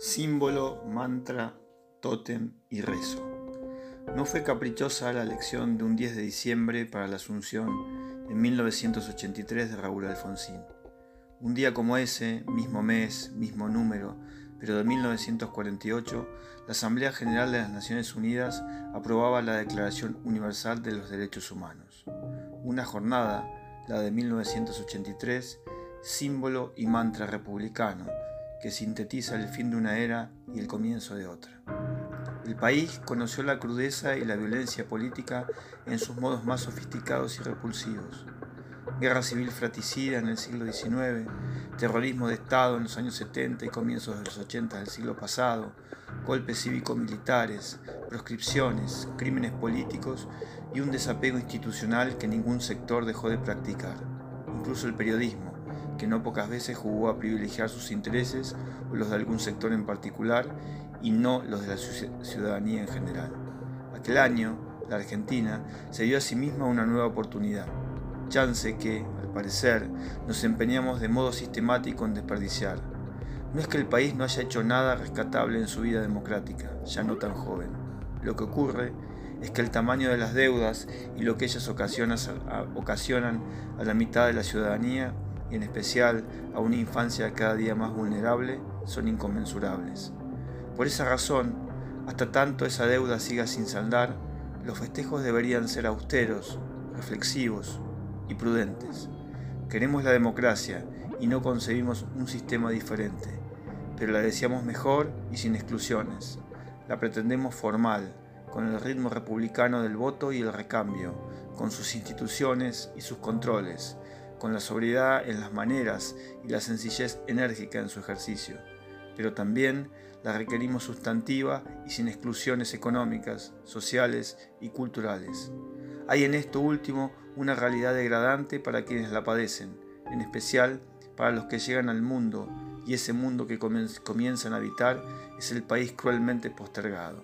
Símbolo, mantra, tótem y rezo. No fue caprichosa la elección de un 10 de diciembre para la Asunción en 1983 de Raúl Alfonsín. Un día como ese, mismo mes, mismo número, pero de 1948, la Asamblea General de las Naciones Unidas aprobaba la Declaración Universal de los Derechos Humanos. Una jornada, la de 1983, símbolo y mantra republicano, que sintetiza el fin de una era y el comienzo de otra. El país conoció la crudeza y la violencia política en sus modos más sofisticados y repulsivos. Guerra civil fratricida en el siglo XIX, terrorismo de Estado en los años 70 y comienzos de los 80 del siglo pasado, golpes cívico-militares, proscripciones, crímenes políticos y un desapego institucional que ningún sector dejó de practicar, incluso el periodismo, que no pocas veces jugó a privilegiar sus intereses o los de algún sector en particular y no los de la ciudadanía en general. Aquel año, la Argentina se dio a sí misma una nueva oportunidad, chance que, al parecer, nos empeñamos de modo sistemático en desperdiciar. No es que el país no haya hecho nada rescatable en su vida democrática, ya no tan joven. Lo que ocurre es que el tamaño de las deudas y lo que ellas ocasionan a la mitad de la ciudadanía y en especial a una infancia cada día más vulnerable, son inconmensurables. Por esa razón, hasta tanto esa deuda siga sin saldar, los festejos deberían ser austeros, reflexivos y prudentes. Queremos la democracia y no concebimos un sistema diferente, pero la deseamos mejor y sin exclusiones. La pretendemos formal, con el ritmo republicano del voto y el recambio, con sus instituciones y sus controles, con la sobriedad en las maneras y la sencillez enérgica en su ejercicio, pero también la requerimos sustantiva y sin exclusiones económicas, sociales y culturales. Hay en esto último una realidad degradante para quienes la padecen, en especial para los que llegan al mundo, y ese mundo que comienzan a habitar es el país cruelmente postergado.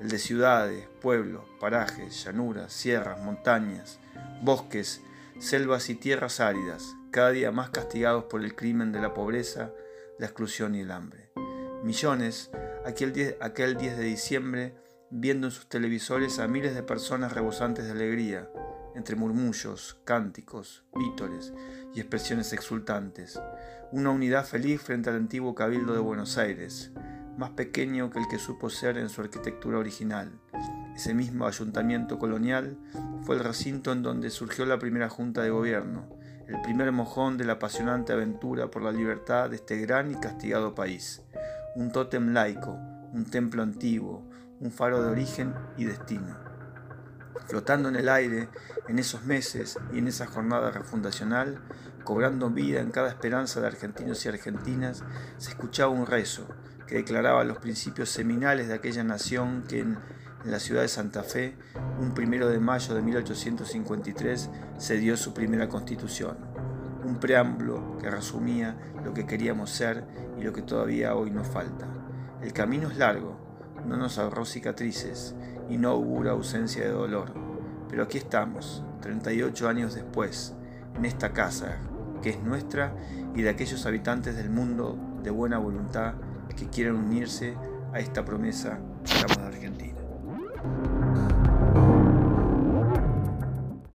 El de ciudades, pueblos, parajes, llanuras, sierras, montañas, bosques, selvas y tierras áridas, cada día más castigados por el crimen de la pobreza, la exclusión y el hambre. Millones, aquel 10, aquel 10 de diciembre, viendo en sus televisores a miles de personas rebosantes de alegría, entre murmullos, cánticos, vítores y expresiones exultantes. Una unidad feliz frente al antiguo cabildo de Buenos Aires, más pequeño que el que supo ser en su arquitectura original, ese mismo ayuntamiento colonial fue el recinto en donde surgió la primera junta de gobierno, el primer mojón de la apasionante aventura por la libertad de este gran y castigado país. Un tótem laico, un templo antiguo, un faro de origen y destino. Flotando en el aire, en esos meses y en esa jornada refundacional, cobrando vida en cada esperanza de argentinos y argentinas, se escuchaba un rezo que declaraba los principios seminales de aquella nación que en en la ciudad de Santa Fe, un primero de mayo de 1853, se dio su primera constitución, un preámbulo que resumía lo que queríamos ser y lo que todavía hoy nos falta. El camino es largo, no nos ahorró cicatrices y no augura ausencia de dolor, pero aquí estamos, 38 años después, en esta casa que es nuestra y de aquellos habitantes del mundo de buena voluntad que quieren unirse a esta promesa que de Argentina. thank you